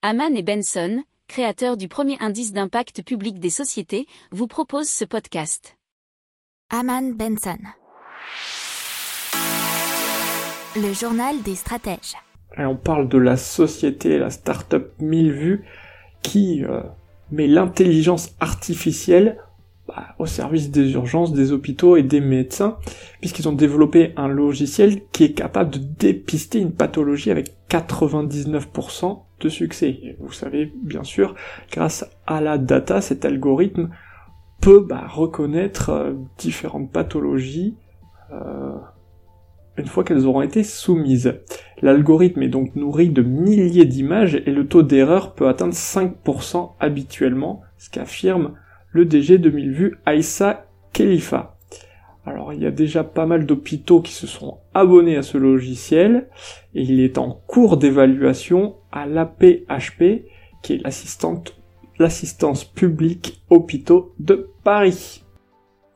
Haman et Benson, créateurs du premier indice d'impact public des sociétés, vous proposent ce podcast. Haman Benson. Le journal des stratèges. Et on parle de la société, la start-up 1000 vues, qui euh, met l'intelligence artificielle au service des urgences, des hôpitaux et des médecins, puisqu'ils ont développé un logiciel qui est capable de dépister une pathologie avec 99% de succès. vous savez, bien sûr, grâce à la data, cet algorithme peut bah, reconnaître euh, différentes pathologies euh, une fois qu'elles auront été soumises. L'algorithme est donc nourri de milliers d'images et le taux d'erreur peut atteindre 5% habituellement, ce qu'affirme le DG 2000 vues Aïssa Khalifa. Alors il y a déjà pas mal d'hôpitaux qui se sont abonnés à ce logiciel et il est en cours d'évaluation à l'APHP qui est l'assistance publique hôpitaux de Paris.